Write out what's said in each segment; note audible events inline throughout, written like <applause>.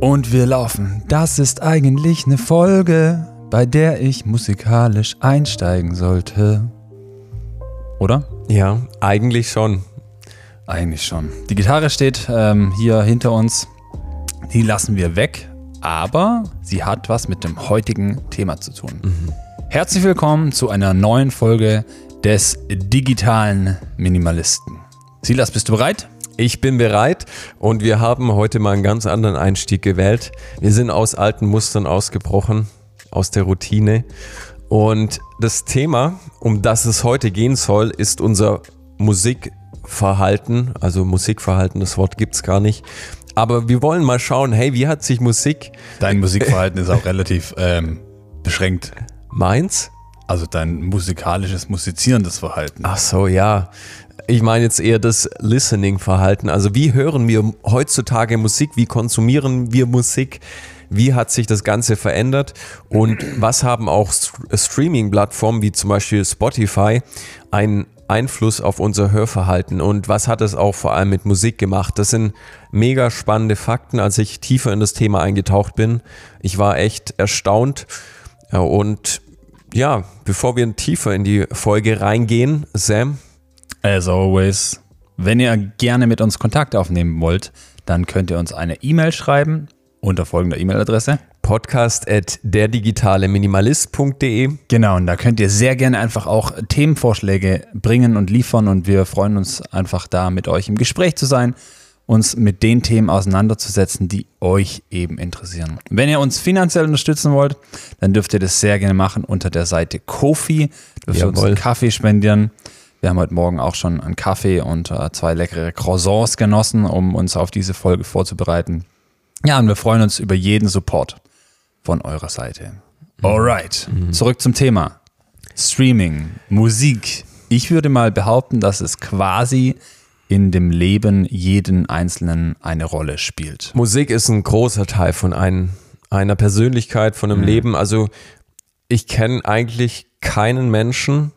Und wir laufen. Das ist eigentlich eine Folge, bei der ich musikalisch einsteigen sollte. Oder? Ja, eigentlich schon. Eigentlich schon. Die Gitarre steht ähm, hier hinter uns. Die lassen wir weg, aber sie hat was mit dem heutigen Thema zu tun. Mhm. Herzlich willkommen zu einer neuen Folge des digitalen Minimalisten. Silas, bist du bereit? Ich bin bereit und wir haben heute mal einen ganz anderen Einstieg gewählt. Wir sind aus alten Mustern ausgebrochen, aus der Routine. Und das Thema, um das es heute gehen soll, ist unser Musikverhalten. Also Musikverhalten, das Wort gibt es gar nicht. Aber wir wollen mal schauen, hey, wie hat sich Musik... Dein Musikverhalten ist auch relativ ähm, beschränkt. Meins? Also dein musikalisches, musizierendes Verhalten. Ach so, ja. Ich meine jetzt eher das Listening-Verhalten. Also wie hören wir heutzutage Musik? Wie konsumieren wir Musik? Wie hat sich das Ganze verändert? Und was haben auch Streaming-Plattformen wie zum Beispiel Spotify einen Einfluss auf unser Hörverhalten? Und was hat es auch vor allem mit Musik gemacht? Das sind mega spannende Fakten, als ich tiefer in das Thema eingetaucht bin. Ich war echt erstaunt. Und ja, bevor wir tiefer in die Folge reingehen, Sam, As always, wenn ihr gerne mit uns Kontakt aufnehmen wollt, dann könnt ihr uns eine E-Mail schreiben unter folgender E-Mail-Adresse. Podcast at derdigitaleminimalist.de. Genau, und da könnt ihr sehr gerne einfach auch Themenvorschläge bringen und liefern und wir freuen uns einfach da mit euch im Gespräch zu sein, uns mit den Themen auseinanderzusetzen, die euch eben interessieren. Wenn ihr uns finanziell unterstützen wollt, dann dürft ihr das sehr gerne machen unter der Seite Kofi. Dürft ihr uns einen Kaffee spendieren. Wir haben heute Morgen auch schon einen Kaffee und äh, zwei leckere Croissants genossen, um uns auf diese Folge vorzubereiten. Ja, und wir freuen uns über jeden Support von eurer Seite. Alright, mhm. zurück zum Thema. Streaming, Musik. Ich würde mal behaupten, dass es quasi in dem Leben jeden Einzelnen eine Rolle spielt. Musik ist ein großer Teil von ein, einer Persönlichkeit, von einem mhm. Leben. Also ich kenne eigentlich keinen Menschen,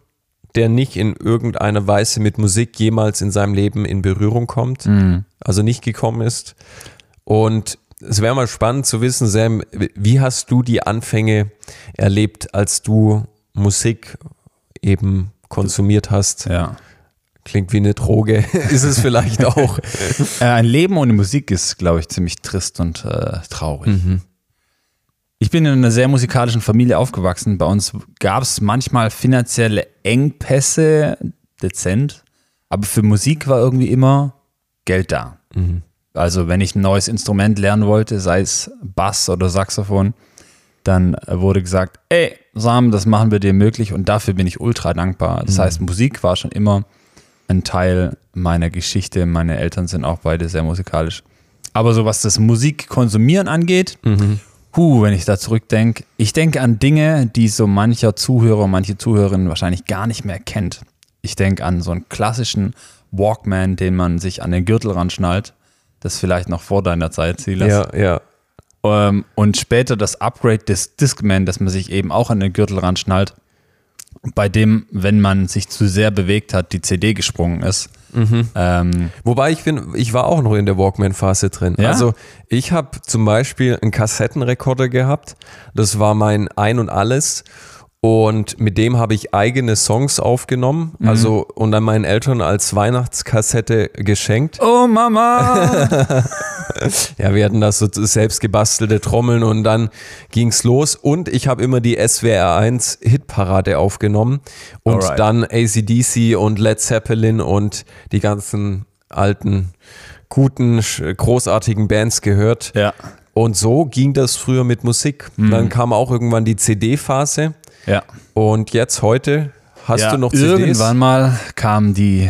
der nicht in irgendeiner Weise mit Musik jemals in seinem Leben in Berührung kommt, mhm. also nicht gekommen ist. Und es wäre mal spannend zu wissen, Sam, wie hast du die Anfänge erlebt, als du Musik eben konsumiert hast? Ja. Klingt wie eine Droge, <laughs> ist es vielleicht auch. Äh, ein Leben ohne Musik ist, glaube ich, ziemlich trist und äh, traurig. Mhm. Ich bin in einer sehr musikalischen Familie aufgewachsen. Bei uns gab es manchmal finanzielle Engpässe, dezent, aber für Musik war irgendwie immer Geld da. Mhm. Also wenn ich ein neues Instrument lernen wollte, sei es Bass oder Saxophon, dann wurde gesagt, ey, Sam, das machen wir dir möglich und dafür bin ich ultra dankbar. Das mhm. heißt, Musik war schon immer ein Teil meiner Geschichte. Meine Eltern sind auch beide sehr musikalisch. Aber so was das Musikkonsumieren angeht, mhm. Puh, wenn ich da zurückdenke. Ich denke an Dinge, die so mancher Zuhörer, manche Zuhörerinnen wahrscheinlich gar nicht mehr kennt. Ich denke an so einen klassischen Walkman, den man sich an den Gürtel ranschnallt. Das vielleicht noch vor deiner Zeit, Silas. Ja, ja. Ähm, und später das Upgrade des Discman, das man sich eben auch an den Gürtel ranschnallt, bei dem, wenn man sich zu sehr bewegt hat, die CD gesprungen ist. Mhm. Ähm, Wobei ich bin, ich war auch noch in der Walkman-Phase drin. Ja? Also ich habe zum Beispiel einen Kassettenrekorder gehabt. Das war mein Ein und Alles. Und mit dem habe ich eigene Songs aufgenommen, mhm. also und dann meinen Eltern als Weihnachtskassette geschenkt. Oh Mama! <laughs> ja, wir hatten das so selbst gebastelte Trommeln und dann ging's los. Und ich habe immer die SWR 1 Hitparade aufgenommen und Alright. dann ACDC und Led Zeppelin und die ganzen alten, guten, großartigen Bands gehört. Ja. Und so ging das früher mit Musik. Mhm. Dann kam auch irgendwann die CD-Phase. Ja. Und jetzt heute hast ja, du noch CDs? Irgendwann mal kam die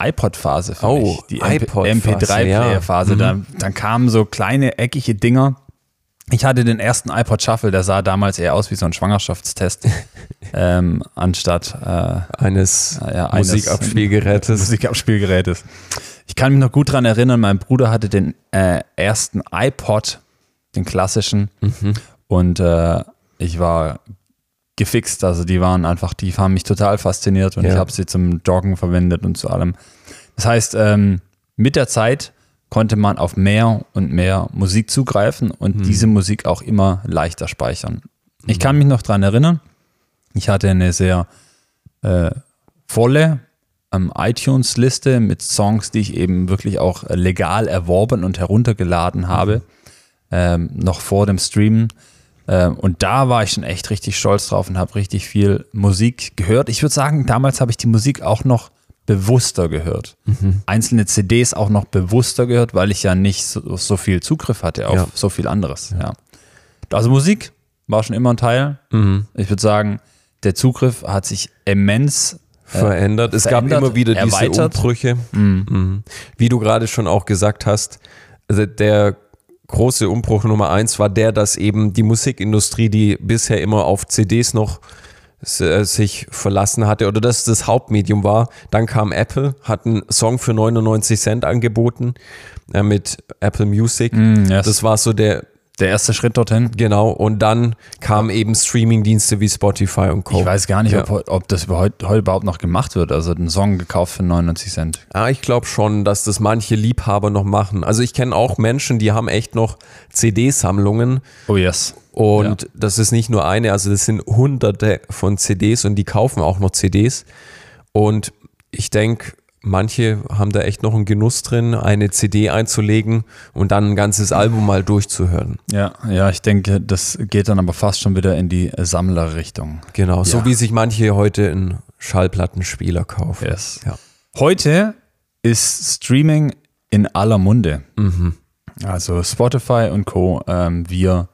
iPod-Phase für oh, mich. Die MP3-Player-Phase. Ja. Mhm. Dann, dann kamen so kleine eckige Dinger. Ich hatte den ersten iPod Shuffle, der sah damals eher aus wie so ein Schwangerschaftstest, <laughs> ähm, anstatt äh, eines, äh, ja, Musikabspielgerätes. Musikabspielgerätes. Ich kann mich noch gut daran erinnern, mein Bruder hatte den äh, ersten iPod, den klassischen, mhm. und äh, ich war gefixt. Also die waren einfach, die haben mich total fasziniert und ja. ich habe sie zum Joggen verwendet und zu allem. Das heißt, ähm, mit der Zeit konnte man auf mehr und mehr Musik zugreifen und Hm. diese Musik auch immer leichter speichern. Ich kann mich noch dran erinnern, ich hatte eine sehr äh, volle ähm, iTunes-Liste mit Songs, die ich eben wirklich auch legal erworben und heruntergeladen habe, ähm, noch vor dem Streamen. Ähm, und da war ich schon echt richtig stolz drauf und habe richtig viel Musik gehört. Ich würde sagen, damals habe ich die Musik auch noch bewusster gehört. Einzelne CDs auch noch bewusster gehört, weil ich ja nicht so, so viel Zugriff hatte auf Ja. so viel anderes. Ja. Also Musik war schon immer ein Teil. Mhm. Ich würde sagen, der Zugriff hat sich immens verändert. Es verändert, gab immer wieder diese erweitert. Umbrüche. Mhm. Wie du gerade schon auch gesagt hast, also der große Umbruch Nummer eins war der, dass eben die Musikindustrie, die bisher immer auf CDs noch äh, sich verlassen hatte oder das das Hauptmedium war. Dann kam Apple, hat einen Song für 99 Cent angeboten äh, mit Apple Music. Mm, yes. Das war so der, der erste Schritt dorthin. genau. Und dann kamen eben Streamingdienste wie Spotify und Co. Ich weiß gar nicht, Ja. ob, ob das heute, heute überhaupt noch gemacht wird. Also einen Song gekauft für 99 Cent. Ah, ich glaube schon, dass das manche Liebhaber noch machen. Also ich kenne auch Menschen, die haben echt noch CD-Sammlungen Oh yes. und das ist nicht nur eine, also das sind hunderte von CDs und die kaufen auch noch CDs. Und ich denke, manche haben da echt noch einen Genuss drin, eine CD einzulegen und dann ein ganzes Album mal durchzuhören. Ja, ja, ich denke, das geht dann aber fast schon wieder in die Sammlerrichtung. Genau, so Ja. wie sich manche heute einen Schallplattenspieler kaufen. Yes. Ja. Heute ist Streaming in aller Munde. Mhm. Also Spotify und Co. Ähm, wir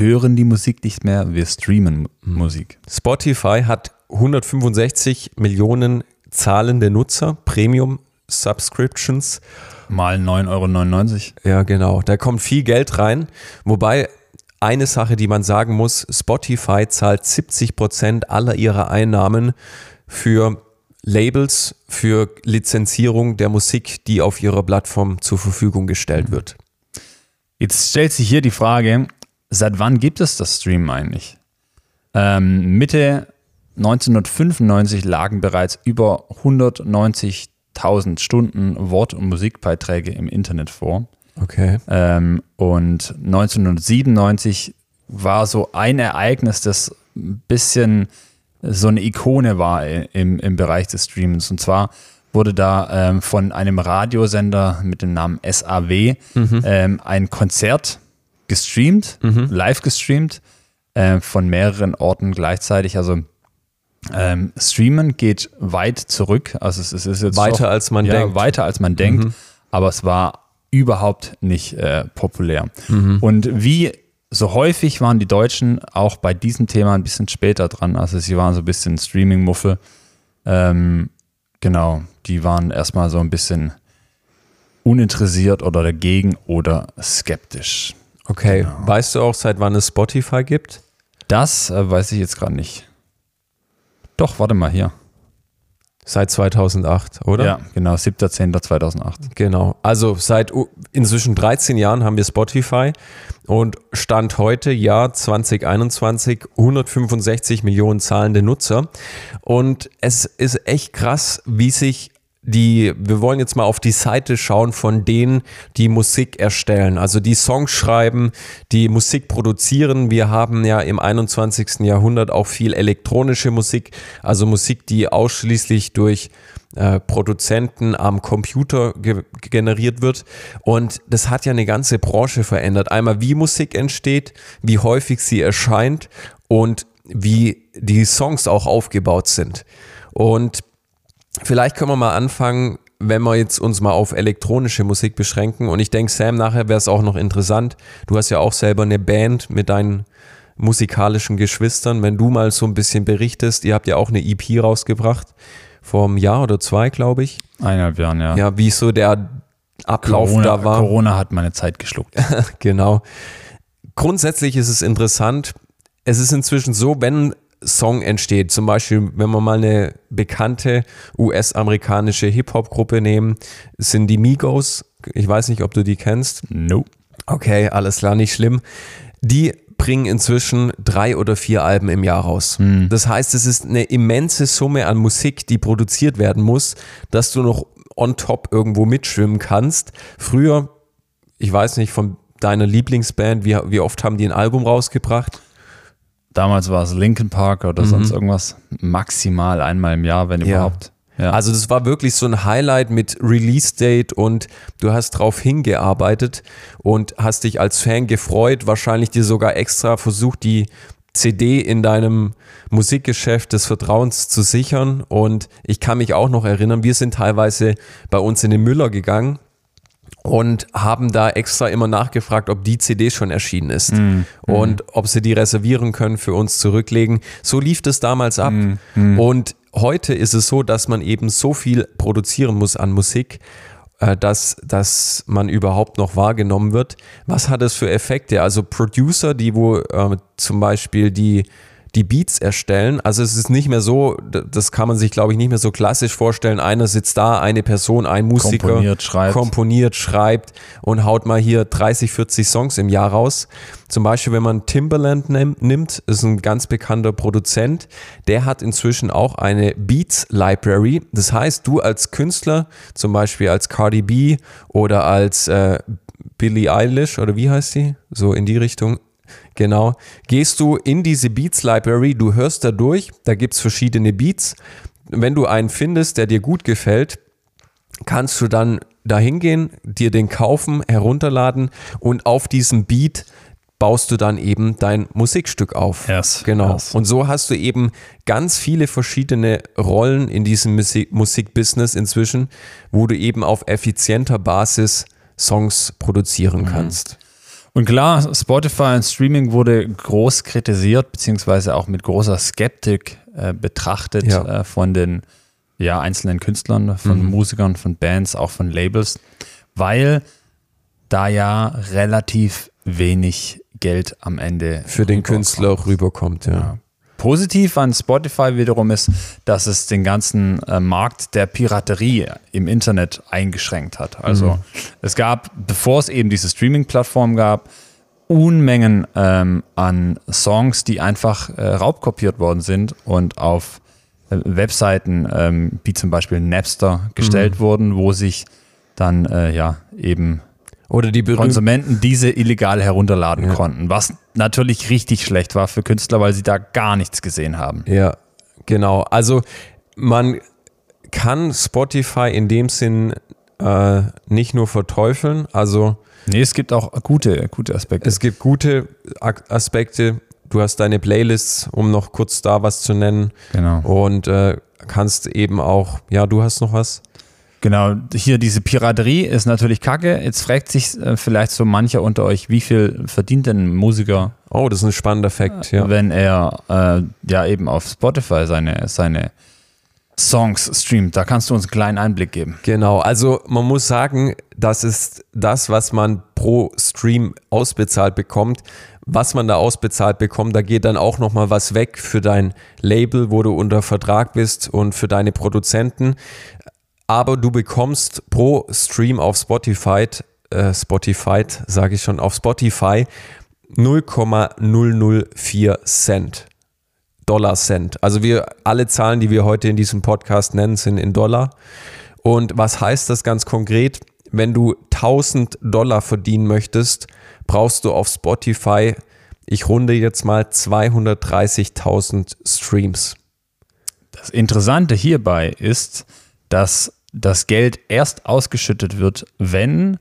hören die Musik nicht mehr, wir streamen Mhm. Musik. Spotify hat 165 Millionen zahlende Nutzer, Premium Subscriptions. Mal 9,99 Euro. Ja, genau. Da kommt viel Geld rein. Wobei eine Sache, die man sagen muss, Spotify zahlt 70 Prozent aller ihrer Einnahmen für Labels, für Lizenzierung der Musik, die auf ihrer Plattform zur Verfügung gestellt wird. Jetzt stellt sich hier die Frage, seit wann gibt es das Stream eigentlich? Ähm, Mitte 1995 lagen bereits über 190.000 Stunden Wort- und Musikbeiträge im Internet vor. Okay. Ähm, und 1997 war so ein Ereignis, das ein bisschen so eine Ikone war im, im Bereich des Streamens. Und zwar wurde da ähm, von einem Radiosender mit dem Namen SAW ähm, ein Konzert gestreamt, live gestreamt, äh, von mehreren Orten gleichzeitig. Also ähm, Streamen geht weit zurück. Also es, es ist jetzt Weiter doch- als man ja, denkt. Mhm. Weiter als man denkt. Aber es war überhaupt nicht äh, populär. Mhm. Und wie so häufig waren die Deutschen auch bei diesem Thema ein bisschen später dran. Also sie waren so ein bisschen Streaming-Muffel. Ähm, genau, die waren erstmal so ein bisschen uninteressiert oder dagegen oder skeptisch. Okay. Genau. Weißt du auch, seit wann es Spotify gibt? Das äh, weiß ich jetzt gerade nicht. Doch, warte mal hier. Seit 2008, oder? Ja, genau, 7.10.2008. Genau. Also seit inzwischen 13 Jahren haben wir Spotify und Stand heute, Jahr 2021, 165 Millionen zahlende Nutzer. Und es ist echt krass, wie sich die, wir wollen jetzt mal auf die Seite schauen von denen, die Musik erstellen, also die Songs schreiben, die Musik produzieren. Wir haben ja im 21. Jahrhundert auch viel elektronische Musik, also Musik, die ausschließlich durch äh, Produzenten am Computer ge generiert wird. Und das hat ja eine ganze Branche verändert. Einmal, wie Musik entsteht, wie häufig sie erscheint und wie die Songs auch aufgebaut sind. Und vielleicht können wir mal anfangen, wenn wir jetzt uns mal auf elektronische Musik beschränken. Und ich denke, Sam, nachher wäre es auch noch interessant. Du hast ja auch selber eine Band mit deinen musikalischen Geschwistern. Wenn du mal so ein bisschen berichtest, ihr habt ja auch eine EP rausgebracht, vor einem Jahr oder zwei, glaube ich. Eineinhalb Jahren, ja. Ja, wie so der Ablauf Corona, da war. Corona hat meine Zeit geschluckt. <laughs> Genau. Grundsätzlich ist es interessant. Es ist inzwischen so, wenn Song entsteht, zum Beispiel, wenn wir mal eine bekannte US-amerikanische Hip-Hop-Gruppe nehmen, sind die Migos. Ich weiß nicht, ob du die kennst. Nope. Okay, alles klar, nicht schlimm. Die bringen inzwischen drei oder vier Alben im Jahr raus. Das heißt, es ist eine immense Summe an Musik, die produziert werden muss, dass du noch on top irgendwo mitschwimmen kannst. Früher, ich weiß nicht, von deiner Lieblingsband, wie, wie oft haben die ein Album rausgebracht? Damals war es Linkin Park oder Mhm. sonst irgendwas. Maximal einmal im Jahr, wenn Ja. überhaupt. Ja. Also das war wirklich so ein Highlight mit Release-Date und du hast drauf hingearbeitet und hast dich als Fan gefreut, wahrscheinlich dir sogar extra versucht, die CD in deinem Musikgeschäft des Vertrauens zu sichern. Und ich kann mich auch noch erinnern, wir sind teilweise bei uns in den Müller gegangen und haben da extra immer nachgefragt, ob die CD schon erschienen ist und ob sie die reservieren können, für uns zurücklegen. So lief das damals ab. Und heute ist es so, dass man eben so viel produzieren muss an Musik, äh, dass, dass man überhaupt noch wahrgenommen wird. Was hat es für Effekte? Also Producer, die wo äh, zum Beispiel die die Beats erstellen. Also es ist nicht mehr so, das kann man sich, glaube ich, nicht mehr so klassisch vorstellen. Einer sitzt da, eine Person, ein Musiker, Komponiert, schreibt. komponiert, schreibt und haut mal hier 30, 40 Songs im Jahr raus. Zum Beispiel, wenn man Timberland nimm- nimmt, ist ein ganz bekannter Produzent, der hat inzwischen auch eine Beats Library. Das heißt, du als Künstler, zum Beispiel als Cardi B oder als äh, Billie Eilish oder wie heißt sie? So in die Richtung. Genau. Gehst du in diese Beats Library, du hörst da durch, da gibt es verschiedene Beats. Wenn du einen findest, der dir gut gefällt, kannst du dann dahin gehen, dir den kaufen, herunterladen und auf diesem Beat baust du dann eben dein Musikstück auf. Yes, genau. yes. Und so hast du eben ganz viele verschiedene Rollen in diesem Musik Musikbusiness inzwischen, wo du eben auf effizienter Basis Songs produzieren Mhm. kannst. Und klar, Spotify und Streaming wurde groß kritisiert, beziehungsweise auch mit großer Skeptik äh, betrachtet Ja. äh, von den ja, einzelnen Künstlern, von Mhm. Musikern, von Bands, auch von Labels, weil da ja relativ wenig Geld am Ende Für den. Künstler rüberkommt, ja. Positiv an Spotify wiederum ist, dass es den ganzen äh, Markt der Piraterie im Internet eingeschränkt hat. Also es gab, bevor es eben diese Streaming-Plattform gab, Unmengen ähm, an Songs, die einfach äh, raubkopiert worden sind und auf äh, Webseiten ähm, wie zum Beispiel Napster gestellt wurden, wo sich dann äh, ja eben Oder die Konsumenten diese illegal herunterladen konnten, was natürlich richtig schlecht war für Künstler, weil sie da gar nichts gesehen haben. Ja, genau. Also man kann Spotify in dem Sinn äh, nicht nur verteufeln. Also Nee, es gibt auch gute, gute Aspekte. es gibt gute Aspekte. Du hast deine Playlists, um noch kurz da was zu nennen. genau. Und äh, kannst eben auch, ja, du hast noch was? Genau, hier diese Piraterie ist natürlich kacke. Jetzt fragt sich äh, vielleicht so mancher unter euch, wie viel verdient denn ein Musiker, Oh, das ist ein spannender Fakt, ja. wenn er äh, ja eben auf Spotify seine, seine Songs streamt. Da kannst du uns einen kleinen Einblick geben. Genau, also man muss sagen, das ist das, was man pro Stream ausbezahlt bekommt. Was man da ausbezahlt bekommt, da geht dann auch nochmal was weg für dein Label, wo du unter Vertrag bist und für deine Produzenten. Aber du bekommst pro Stream auf Spotify, äh, Spotify, sage ich schon, auf Spotify 0,004 Cent. Dollar Cent. Also wir alle Zahlen, die wir heute in diesem Podcast nennen, sind in Dollar. Und was heißt das ganz konkret? Wenn du 1000 Dollar verdienen möchtest, brauchst du auf Spotify, ich runde jetzt mal 230.000 Streams. Das Interessante hierbei ist, dass das Geld erst ausgeschüttet wird, wenn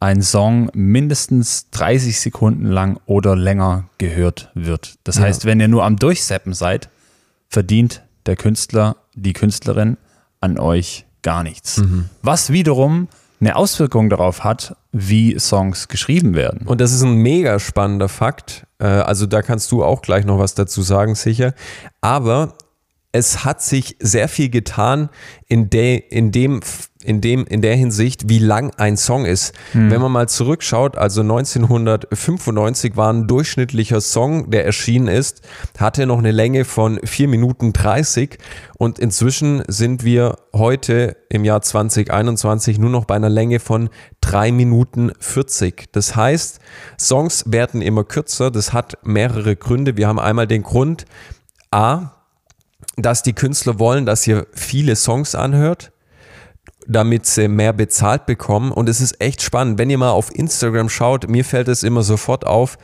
ein Song mindestens 30 Sekunden lang oder länger gehört wird. Das heißt, wenn ihr nur am Durchseppen seid, verdient der Künstler, die Künstlerin an euch gar nichts. Was wiederum eine Auswirkung darauf hat, wie Songs geschrieben werden. Und das ist ein mega spannender Fakt. Äh, Also da kannst du auch gleich noch was dazu sagen, sicher. Aber es hat sich sehr viel getan in, der, in, dem, in, dem, in der Hinsicht, wie lang ein Song ist. Wenn man mal zurückschaut, also 1995 war ein durchschnittlicher Song, der erschienen ist, hatte noch eine Länge von 4 Minuten 30 und inzwischen sind wir heute im Jahr 2021 nur noch bei einer Länge von 3 Minuten 40. Das heißt, Songs werden immer kürzer, das hat mehrere Gründe. Wir haben einmal den Grund, A, dass die Künstler wollen, dass ihr viele Songs anhört. damit sie mehr bezahlt bekommen. Und es ist echt spannend. Wenn ihr mal auf Instagram schaut, mir fällt es immer sofort auf.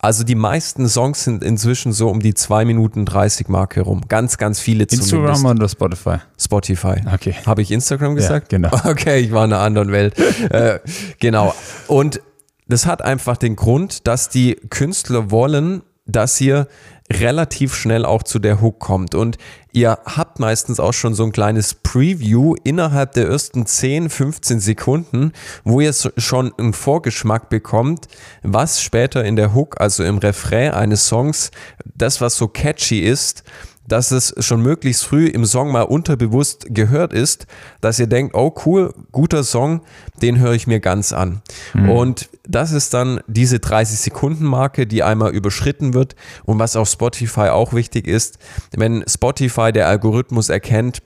Also die meisten Songs sind inzwischen so um die 2 Minuten 30 Mark herum. Ganz, ganz viele Instagram zumindest. oder Spotify? Spotify. Okay. Habe ich Instagram gesagt? Ja, genau. <laughs> Okay, ich war in einer anderen Welt. <laughs> äh, genau. Und das hat einfach den Grund, dass die Künstler wollen, dass ihr relativ schnell auch zu der Hook kommt. Und ihr habt meistens auch schon so ein kleines Preview innerhalb der ersten 10, 15 Sekunden, wo ihr schon einen Vorgeschmack bekommt, was später in der Hook, also im Refrain eines Songs, das, was so catchy ist, dass es schon möglichst früh im Song mal unterbewusst gehört ist, dass ihr denkt, oh cool, guter Song, den höre ich mir ganz an. Mhm. Und das ist dann diese 30 Sekunden Marke, die einmal überschritten wird und was auf Spotify auch wichtig ist, wenn Spotify der Algorithmus erkennt,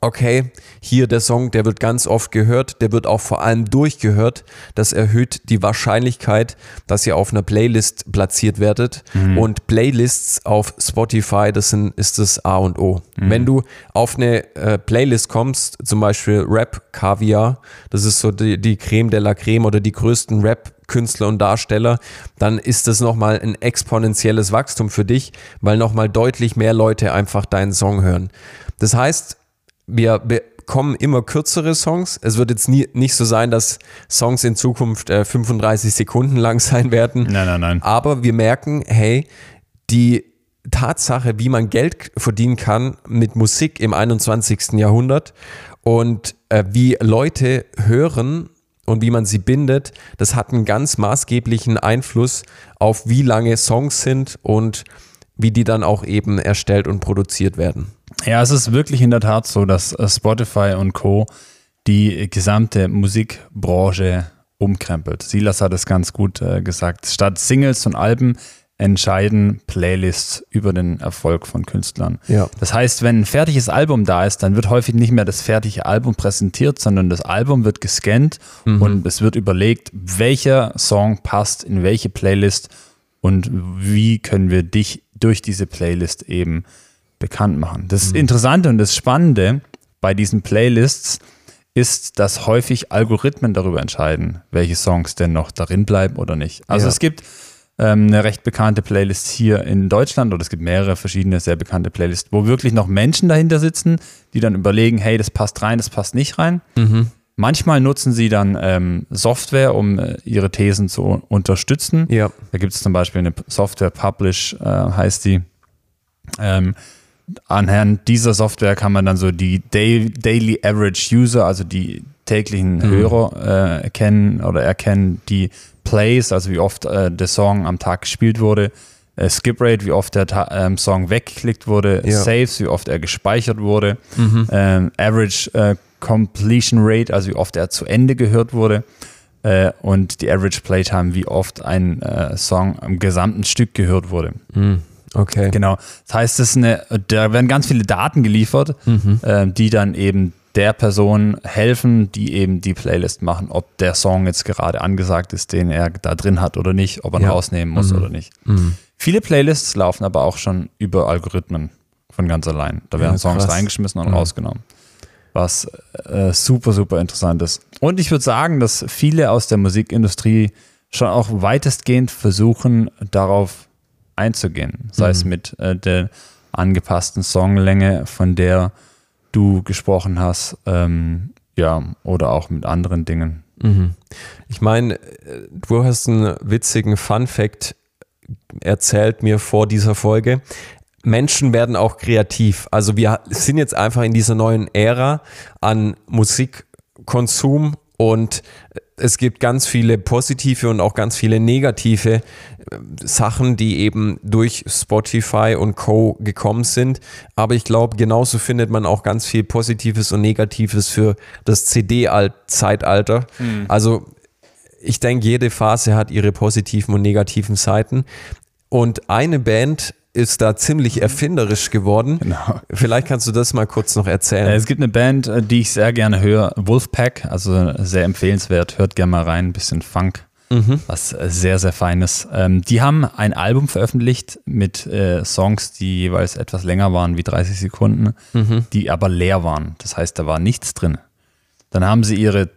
okay, hier der Song, der wird ganz oft gehört, der wird auch vor allem durchgehört. Das erhöht die Wahrscheinlichkeit, dass ihr auf einer Playlist platziert werdet. Mhm. Und Playlists auf Spotify, das sind, ist das A und O. Mhm. Wenn du auf eine äh, Playlist kommst, zum Beispiel Rap Kaviar, das ist so die, die Creme de la Creme oder die größten Rap Künstler und Darsteller, dann ist das nochmal ein exponentielles Wachstum für dich, weil nochmal deutlich mehr Leute einfach deinen Song hören. Das heißt, wir bekommen immer kürzere Songs. Es wird jetzt nie, nicht so sein, dass Songs in Zukunft äh, 35 Sekunden lang <laughs> sein werden. Nein, nein, nein. Aber wir merken, hey, die Tatsache, wie man Geld verdienen kann mit Musik im 21. Jahrhundert und äh, wie Leute hören und wie man sie bindet, das hat einen ganz maßgeblichen Einfluss auf wie lange Songs sind und wie die dann auch eben erstellt und produziert werden. Ja, es ist wirklich in der Tat so, dass äh, Spotify und Co. die gesamte Musikbranche umkrempelt. Silas hat es ganz gut äh, gesagt. Statt Singles und Alben entscheiden Playlists über den Erfolg von Künstlern. Ja. Das heißt, wenn ein fertiges Album da ist, dann wird häufig nicht mehr das fertige Album präsentiert, sondern das Album wird gescannt mhm. und es wird überlegt, welcher Song passt in welche Playlist und wie können wir dich durch diese Playlist eben bekannt machen. Das mhm. Interessante und das Spannende bei diesen Playlists ist, dass häufig Algorithmen darüber entscheiden, welche Songs denn noch darin bleiben oder nicht. Also ja. es gibt ähm, eine recht bekannte Playlist hier in Deutschland oder es gibt mehrere verschiedene sehr bekannte Playlists, wo wirklich noch Menschen dahinter sitzen, die dann überlegen, hey, das passt rein, das passt nicht rein. Mhm. Manchmal nutzen sie dann ähm, Software, um äh, ihre Thesen zu unterstützen. Ja. Da gibt es zum Beispiel eine Software, Publish äh, heißt die. Ähm, anhand dieser Software kann man dann so die Daily Average User, also die täglichen mhm. Hörer äh, erkennen oder erkennen, die Plays, also wie oft äh, der Song am Tag gespielt wurde, äh, Skip Rate, wie oft der ähm, Song weggeklickt wurde, ja. Saves, wie oft er gespeichert wurde, mhm. ähm, Average äh, Completion Rate, also wie oft er zu Ende gehört wurde äh, und die Average Playtime, wie oft ein äh, Song am gesamten Stück gehört wurde. Mhm. Okay. Genau. Das heißt, ist eine, da werden ganz viele Daten geliefert, mhm. äh, die dann eben der Person helfen, die eben die Playlist machen, ob der Song jetzt gerade angesagt ist, den er da drin hat oder nicht, ob er ihn ja. rausnehmen muss mhm. oder nicht. Mhm. Viele Playlists laufen aber auch schon über Algorithmen von ganz allein. Da werden ja, Songs reingeschmissen und mhm. rausgenommen. Was äh, super, super interessant ist. Und ich würde sagen, dass viele aus der Musikindustrie schon auch weitestgehend versuchen, darauf einzugehen. Sei es mhm. mit äh, der angepassten Songlänge, von der du gesprochen hast, ähm, ja, oder auch mit anderen Dingen. Mhm. Ich meine, du hast einen witzigen Fun-Fact erzählt mir vor dieser Folge. Menschen werden auch kreativ. Also wir sind jetzt einfach in dieser neuen Ära an Musikkonsum und es gibt ganz viele positive und auch ganz viele negative äh, Sachen, die eben durch Spotify und Co gekommen sind. Aber ich glaube, genauso findet man auch ganz viel Positives und Negatives für das CD-Zeitalter. Mhm. Also ich denke, jede Phase hat ihre positiven und negativen Seiten. Und eine Band ist da ziemlich erfinderisch geworden. Genau. Vielleicht kannst du das mal kurz noch erzählen. Es gibt eine Band, äh, die ich sehr gerne höre, Wolfpack, also sehr empfehlenswert. Hört gerne mal rein, ein bisschen Funk. Mhm. Was sehr, sehr feines. Ähm, die haben ein Album veröffentlicht mit äh, Songs, die jeweils etwas länger waren wie 30 Sekunden, mhm. die aber leer waren. Das heißt, da war nichts drin. Dann haben sie ihre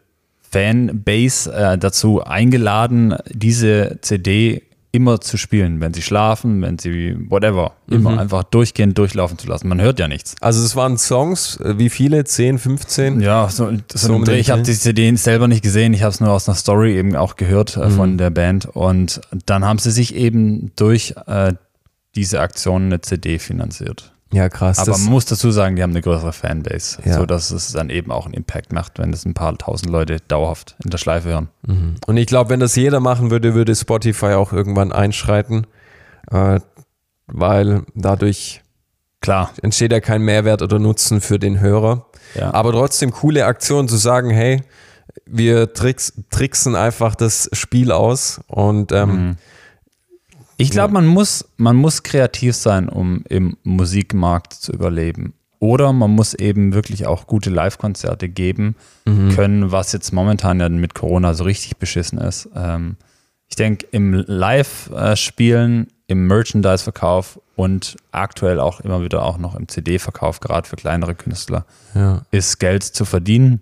Fanbase äh, dazu eingeladen, diese CD immer zu spielen, wenn sie schlafen, wenn sie whatever, immer Mhm. einfach durchgehend durchlaufen zu lassen. Man hört ja nichts. Also es waren Songs, äh, wie viele? 10, 15? Ja, so, so, um ich habe die CD selber nicht gesehen, ich habe es nur aus einer Story eben auch gehört äh, Mhm. von der Band und dann haben sie sich eben durch äh, diese Aktion eine CD finanziert. Ja, krass. Aber man muss dazu sagen, die haben eine größere Fanbase, Ja. so dass es dann eben auch einen Impact macht, wenn das ein paar tausend Leute dauerhaft in der Schleife hören. und ich glaube, wenn das jeder machen würde, würde Spotify auch irgendwann einschreiten, äh, weil dadurch Klar, entsteht ja kein Mehrwert oder Nutzen für den Hörer. ja. Aber trotzdem coole Aktion zu sagen, hey, wir tricks, tricksen einfach das Spiel aus und ähm, Mhm. Ich glaube, man muss, man muss kreativ sein, um im Musikmarkt zu überleben. Oder man muss eben wirklich auch gute Live-Konzerte geben können, was jetzt momentan ja mit Corona so richtig beschissen ist. Ähm, ich denke, im Live-Spielen, im Merchandise-Verkauf und aktuell auch immer wieder auch noch im CD-Verkauf, gerade für kleinere Künstler, ja. ist Geld zu verdienen.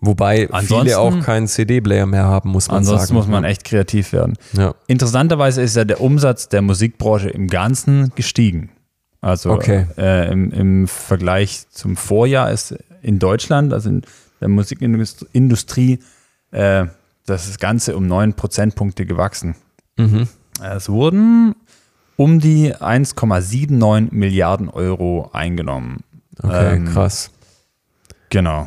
Wobei Ansonsten- viele auch keinen CD-Player mehr haben, muss man Ansonsten sagen. muss man echt kreativ werden. Ja. Interessanterweise ist ja der Umsatz der Musikbranche im Ganzen gestiegen. Also Okay. äh, im, im Vergleich zum Vorjahr ist in Deutschland, also in der Musikindustrie, äh, das Ganze um 9 Prozentpunkte gewachsen. Mhm. Es wurden um die 1,79 Milliarden Euro eingenommen. Okay, Ähm, krass. Genau.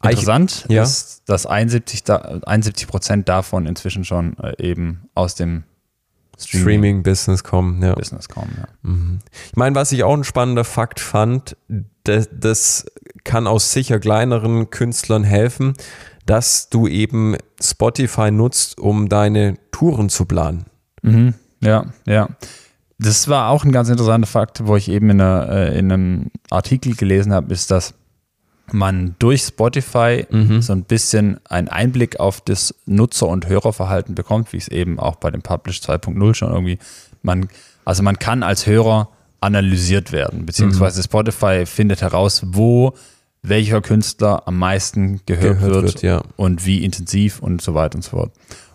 Ah, ich- Interessant ja. ist, dass 71 da- 71 Prozent davon inzwischen schon äh, eben aus dem Streaming-Business kommen, ja. Business kommen. Ja. Ich meine, was ich auch ein spannender Fakt fand, das, das kann aus sicher kleineren Künstlern helfen, dass du eben Spotify nutzt, um deine Touren zu planen. Mhm. ja, ja. Das war auch ein ganz interessanter Fakt, wo ich eben in, einer, äh, in einem Artikel gelesen habe, ist, dass man durch Spotify Mhm. so ein bisschen einen Einblick auf das Nutzer- und Hörerverhalten bekommt, wie es eben auch bei dem Publish 2.0 schon irgendwie, man, also man kann als Hörer analysiert werden, Mhm. beziehungsweise Spotify findet heraus, wo welcher Künstler am meisten gehört, Gehört wird, wird, ja. und wie intensiv und so weiter und so fort.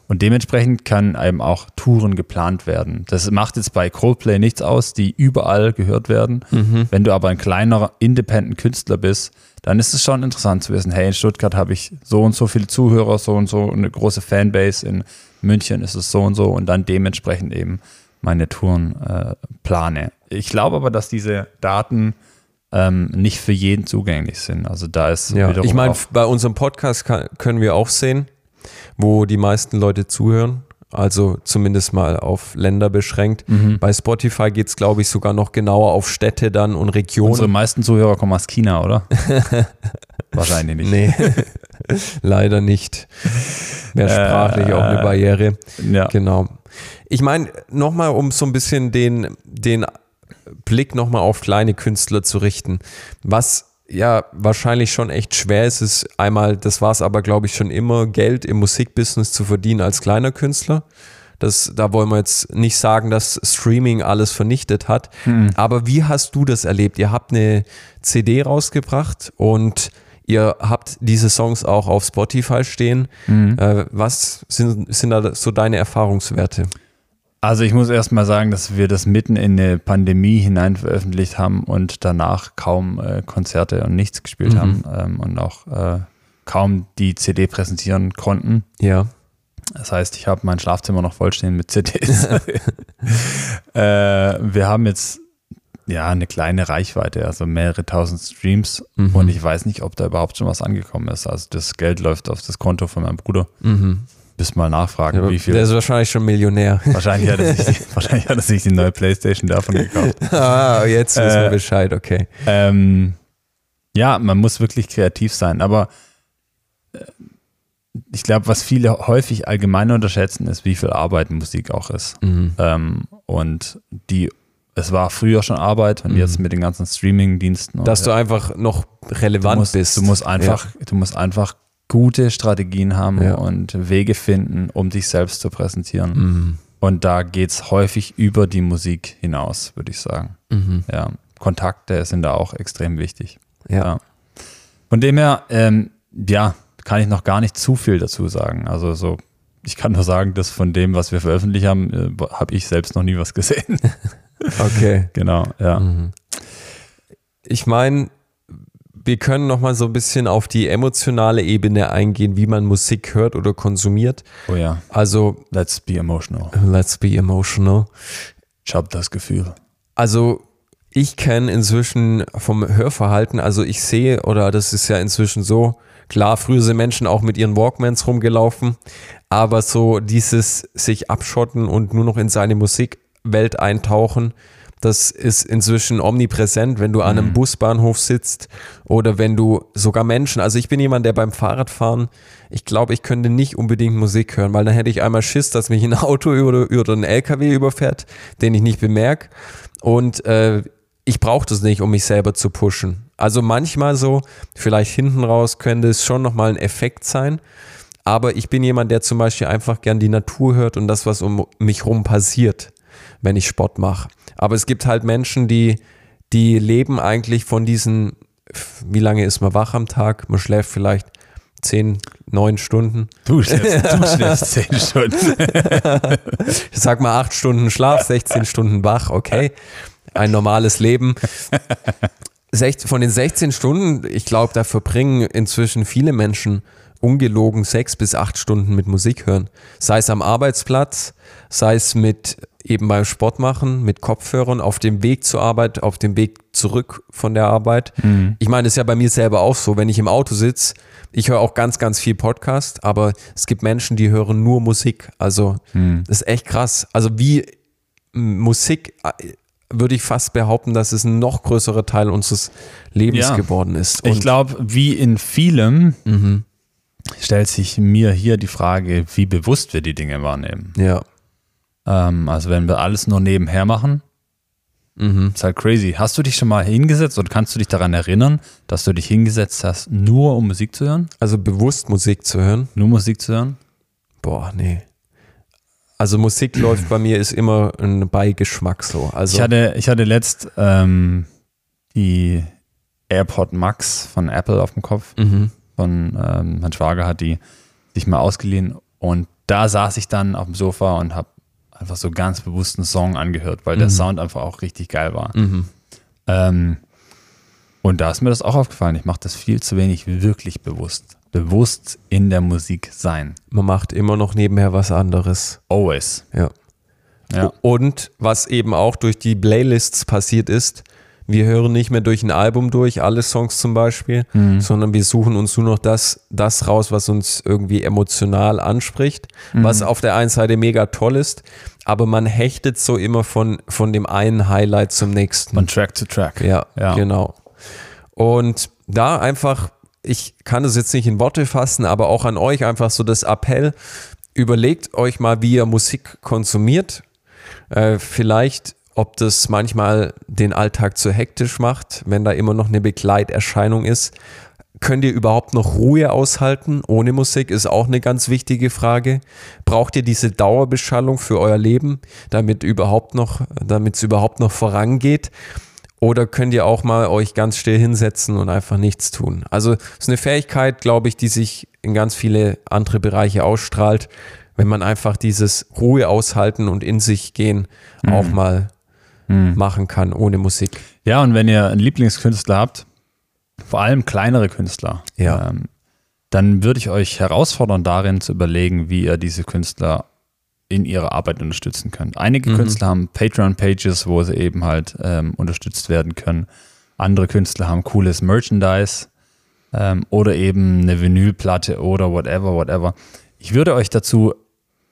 Und dementsprechend kann eben auch Touren geplant werden. Das macht jetzt bei Coldplay nichts aus, die überall gehört werden. Mhm. Wenn du aber ein kleinerer Independent Künstler bist, dann ist es schon interessant zu wissen, hey, in Stuttgart habe ich so und so viele Zuhörer, so und so eine große Fanbase, in München ist es so und so und dann dementsprechend eben meine Touren äh, plane. Ich glaube aber, dass diese Daten ähm, nicht für jeden zugänglich sind. Also da ist Ja, wiederum ich meine, bei unserem Podcast kann, können wir auch sehen, wo die meisten Leute zuhören. Also zumindest mal auf Länder beschränkt. Mhm. Bei Spotify geht es, glaube ich, sogar noch genauer auf Städte dann und Regionen. Unsere meisten Zuhörer kommen aus China, oder? <laughs> Wahrscheinlich nicht. Nee, <laughs> leider nicht. Wäre sprachlich auch eine Barriere. Ja. Genau. Ich meine, nochmal, um so ein bisschen den, den Blick nochmal auf kleine Künstler zu richten. Was ja wahrscheinlich schon echt schwer ist, ist einmal, das war es aber, glaube ich, schon immer, Geld im Musikbusiness zu verdienen als kleiner Künstler. Das, da wollen wir jetzt nicht sagen, dass Streaming alles vernichtet hat. Aber wie hast du das erlebt? Ihr habt eine CD rausgebracht und ihr habt diese Songs auch auf Spotify stehen. Äh, was sind, sind da so deine Erfahrungswerte? Also ich muss erst mal sagen, dass wir das mitten in eine Pandemie hinein veröffentlicht haben und danach kaum äh, Konzerte und nichts gespielt haben ähm, und auch äh, kaum die CD präsentieren konnten. Ja. Das heißt, ich habe mein Schlafzimmer noch vollstehen mit CDs. <laughs> <laughs> äh, wir haben jetzt ja eine kleine Reichweite, also mehrere tausend Streams und ich weiß nicht, ob da überhaupt schon was angekommen ist. Also das Geld läuft auf das Konto von meinem Bruder. Bis mal nachfragen, wie viel. Der ist wahrscheinlich schon Millionär. <laughs> Wahrscheinlich hat, er sich die, <laughs> wahrscheinlich hat er sich die neue Playstation davon gekauft. <laughs> ah, jetzt wissen wir Äh, Bescheid, okay. Ähm, ja, man muss wirklich kreativ sein, aber äh, ich glaube, was viele häufig allgemein unterschätzen, ist, wie viel Arbeit Musik auch ist. Ähm, und die, es war früher schon Arbeit und jetzt mit den ganzen Streaming-Diensten. und- Dass du einfach noch relevant du musst, bist. Du musst einfach, du musst einfach gute Strategien haben Ja. und Wege finden, um dich selbst zu präsentieren. Mhm. Und da geht es häufig über die Musik hinaus, würde ich sagen. Mhm. Ja, Kontakte sind da auch extrem wichtig. Ja. Ja. Von dem her, ähm, ja, kann ich noch gar nicht zu viel dazu sagen. Also so, ich kann nur sagen, dass von dem, was wir veröffentlicht haben, äh, habe ich selbst noch nie was gesehen. <laughs> Okay. <laughs> genau, ja. Ich meine, wir können noch mal so ein bisschen auf die emotionale Ebene eingehen, wie man Musik hört oder konsumiert. Oh ja, Also, let's be emotional. let's be emotional. Ich habe das Gefühl. Also ich kenne inzwischen vom Hörverhalten, also ich sehe, oder das ist ja inzwischen so, klar, früher sind Menschen auch mit ihren Walkmans rumgelaufen, aber so dieses sich abschotten und nur noch in seine Musikwelt eintauchen, das ist inzwischen omnipräsent, wenn du an einem Busbahnhof sitzt oder wenn du sogar Menschen, also ich bin jemand, der beim Fahrradfahren, ich glaube, ich könnte nicht unbedingt Musik hören, weil dann hätte ich einmal Schiss, dass mich ein <laughs> Auto oder, oder ein LKW überfährt, den ich nicht bemerke und äh, ich brauche das nicht, um mich selber zu pushen. Also manchmal so, vielleicht hinten raus könnte es schon nochmal ein Effekt sein, aber ich bin jemand, der zum Beispiel einfach gern die Natur hört und das, was um mich rum passiert, wenn ich Sport mache. Aber es gibt halt Menschen, die, die leben eigentlich von diesen, wie lange ist man wach am Tag? Man schläft vielleicht zehn, neun Stunden. Du schläfst, du schläfst zehn <laughs> Stunden. Ich sag mal acht Stunden Schlaf, 16 Stunden wach, okay. Ein normales Leben. Sech- Von den 16 Stunden, ich glaube, da verbringen inzwischen viele Menschen ungelogen sechs bis acht Stunden mit Musik hören. Sei es am Arbeitsplatz, sei es mit eben beim Sport machen, mit Kopfhörern, auf dem Weg zur Arbeit, auf dem Weg zurück von der Arbeit. Ich meine, das ist ja bei mir selber auch so, wenn ich im Auto sitze, ich höre auch ganz, ganz viel Podcast, aber es gibt Menschen, die hören nur Musik. Also das ist echt krass. Also wie Musik äh, würde ich fast behaupten, dass es ein noch größerer Teil unseres Lebens Ja. geworden ist. Ich Und- glaube, wie in vielem stellt sich mir hier die Frage, wie bewusst wir die Dinge wahrnehmen. ja. Ähm, also wenn wir alles nur nebenher machen, ist halt crazy. Hast du dich schon mal hingesetzt oder kannst du dich daran erinnern, dass du dich hingesetzt hast, nur um Musik zu hören? Also bewusst Musik zu hören. Nur Musik zu hören? Boah, nee. Also Musik <clears throat> läuft bei mir ist immer ein Beigeschmack so. Also Ich hatte, ich hatte letzt ähm, die AirPod Max von Apple auf dem Kopf. mhm. Von ähm, mein Schwager hat die sich mal ausgeliehen und da saß ich dann auf dem Sofa und habe einfach so ganz bewusst einen Song angehört, weil der Sound einfach auch richtig geil war. Mhm. Ähm, und da ist mir das auch aufgefallen. Ich mache das viel zu wenig wirklich bewusst. Bewusst in der Musik sein. man macht immer noch nebenher was anderes. Always. Ja. Ja. Und was eben auch durch die Playlists passiert ist, wir hören nicht mehr durch ein Album durch, alle Songs zum Beispiel, sondern wir suchen uns nur noch das, das raus, was uns irgendwie emotional anspricht, was auf der einen Seite mega toll ist, aber man hechtet so immer von, von dem einen Highlight zum nächsten. Von Track to Track. Ja, Ja. genau. Und da einfach, ich kann das jetzt nicht in Worte fassen, aber auch an euch einfach so das Appell, überlegt euch mal, wie ihr Musik konsumiert. Äh, vielleicht, ob das manchmal den Alltag zu hektisch macht, wenn da immer noch eine Begleiterscheinung ist. Könnt ihr überhaupt noch Ruhe aushalten ohne Musik? Ist auch eine ganz wichtige Frage. Braucht ihr diese Dauerbeschallung für euer Leben, damit überhaupt noch, damit es überhaupt noch vorangeht? Oder könnt ihr auch mal euch ganz still hinsetzen und einfach nichts tun? Also es ist eine Fähigkeit, glaube ich, die sich in ganz viele andere Bereiche ausstrahlt, wenn man einfach dieses Ruhe aushalten und in sich gehen auch mal machen kann ohne Musik. Ja, und wenn ihr einen Lieblingskünstler habt, vor allem kleinere Künstler, Ja. ähm, dann würde ich euch herausfordern, darin zu überlegen, wie ihr diese Künstler in ihrer Arbeit unterstützen könnt. Einige Künstler haben Patreon-Pages, wo sie eben halt ähm, unterstützt werden können. Andere Künstler haben cooles Merchandise ähm, oder eben eine Vinylplatte oder whatever, whatever. Ich würde euch dazu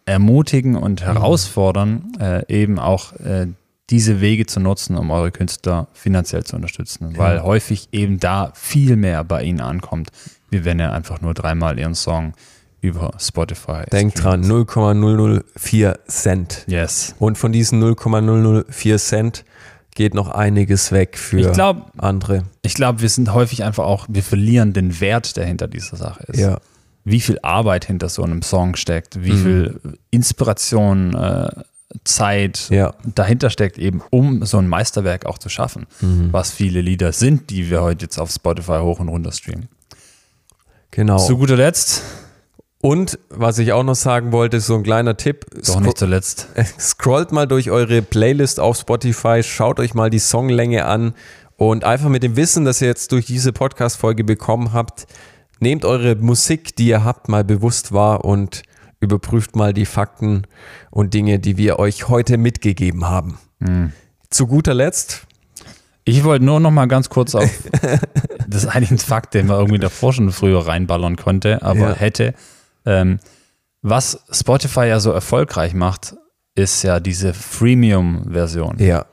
ermutigen und herausfordern, äh, eben auch äh, diese Wege zu nutzen, um eure Künstler finanziell zu unterstützen, weil häufig eben da viel mehr bei ihnen ankommt, wie wenn ihr einfach nur dreimal ihren Song über Spotify Denkt dran, 0,004 Cent. Yes. Und von diesen 0,004 Cent geht noch einiges weg für Ich glaube, andere. ich glaube, wir sind häufig einfach auch, wir verlieren den Wert, der hinter dieser Sache ist. Ja. Wie viel Arbeit hinter so einem Song steckt, Mhm. wie viel Inspiration, äh, Zeit Ja. dahinter steckt, eben um so ein Meisterwerk auch zu schaffen, Mhm. was viele Lieder sind, die wir heute jetzt auf Spotify hoch und runter streamen. Genau. Zu guter Letzt, Und was ich auch noch sagen wollte, so ein kleiner Tipp. doch nicht zuletzt, <laughs> Scrollt mal durch eure Playlist auf Spotify, schaut euch mal die Songlänge an und einfach mit dem Wissen, das ihr jetzt durch diese Podcast-Folge bekommen habt, nehmt eure Musik, die ihr habt, mal bewusst wahr und überprüft mal die Fakten und Dinge, die wir euch heute mitgegeben haben. Zu guter Letzt, Ich wollte nur noch mal ganz kurz auf, <laughs> das ist eigentlich ein Fakt, den man irgendwie davor schon früher reinballern konnte, aber Ja. hätte. Ähm, was Spotify ja so erfolgreich macht, ist ja diese Freemium-Version. ja,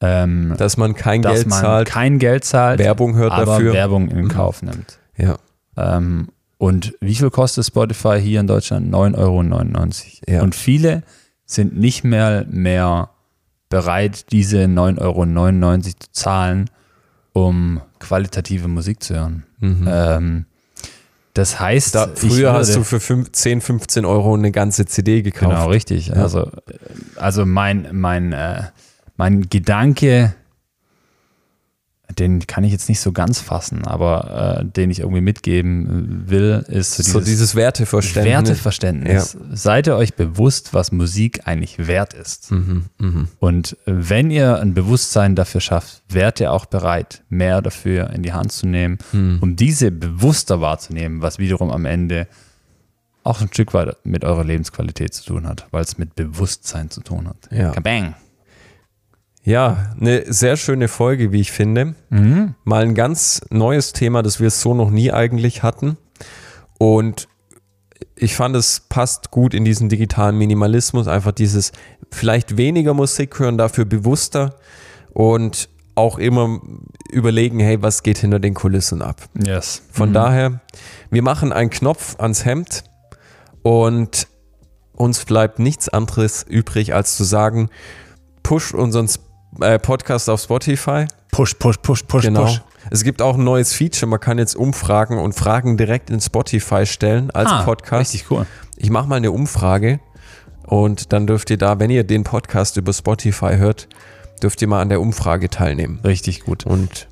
Ähm, dass man kein dass Geld man zahlt, kein Geld zahlt, Werbung hört aber dafür. Mhm. Werbung in Kauf nimmt. ja, Ähm, und wie viel kostet Spotify hier in Deutschland? 9,99 Euro. Ja. Und viele sind nicht mehr, mehr bereit, diese 9,99 Euro zu zahlen, um qualitative Musik zu hören. Ähm, das heißt, Mhm. da, früher hast würde- du für fünf- 10, 15 Euro eine ganze CD gekauft. Genau, richtig. Also, also mein, mein, äh, mein Gedanke, den kann ich jetzt nicht so ganz fassen, aber äh, den ich irgendwie mitgeben will, ist so so dieses Werteverständnis. Werteverständnis. Seid ihr euch bewusst, was Musik eigentlich wert ist? Mhm, Und wenn ihr ein Bewusstsein dafür schafft, wärt ihr auch bereit, mehr dafür in die Hand zu nehmen, Mhm. um diese bewusster wahrzunehmen, was wiederum am Ende auch ein Stück weit mit eurer Lebensqualität zu tun hat, weil es mit Bewusstsein zu tun hat. Ja. Kabang. Ja, eine sehr schöne Folge, wie ich finde. Mhm. Mal ein ganz neues Thema, das wir so noch nie eigentlich hatten. Und ich fand, es passt gut in diesen digitalen Minimalismus. Einfach dieses vielleicht weniger Musik hören, dafür bewusster und auch immer überlegen, hey, was geht hinter den Kulissen ab. Yes. Von daher, wir machen einen Knopf ans Hemd und uns bleibt nichts anderes übrig, als zu sagen, push unseren äh, Podcast auf Spotify. Push, push, push, push, Genau. push. Es gibt auch ein neues Feature, man kann jetzt Umfragen und Fragen direkt in Spotify stellen als Ah, Podcast. Richtig cool. Ich mache mal eine Umfrage und dann dürft ihr da, wenn ihr den Podcast über Spotify hört, dürft ihr mal an der Umfrage teilnehmen. Richtig gut. Und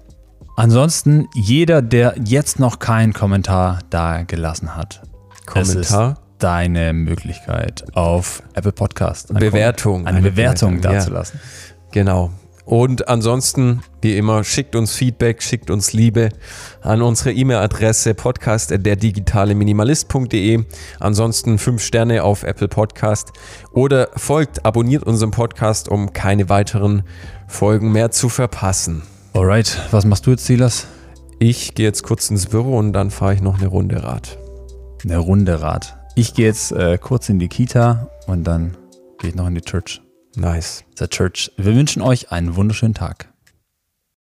Ansonsten, jeder, der jetzt noch keinen Kommentar da gelassen hat, es Kommentar. deine Möglichkeit auf Apple Podcast eine Bewertung. eine, Eine Bewertung Bewertung, ja. Genau. Und ansonsten, wie immer, schickt uns Feedback, schickt uns Liebe an unsere E-Mail-Adresse podcast.derdigitale-minimalist.de. Ansonsten fünf Sterne auf Apple Podcast oder folgt, abonniert unseren Podcast, um keine weiteren Folgen mehr zu verpassen. Alright, was machst du jetzt, Silas? Ich gehe jetzt kurz ins Büro und dann fahre ich noch eine Runde Rad. Eine Runde Rad. Ich gehe jetzt äh, kurz in die Kita und dann gehe ich noch in die Church. Nice. The Church. Wir wünschen euch einen wunderschönen Tag.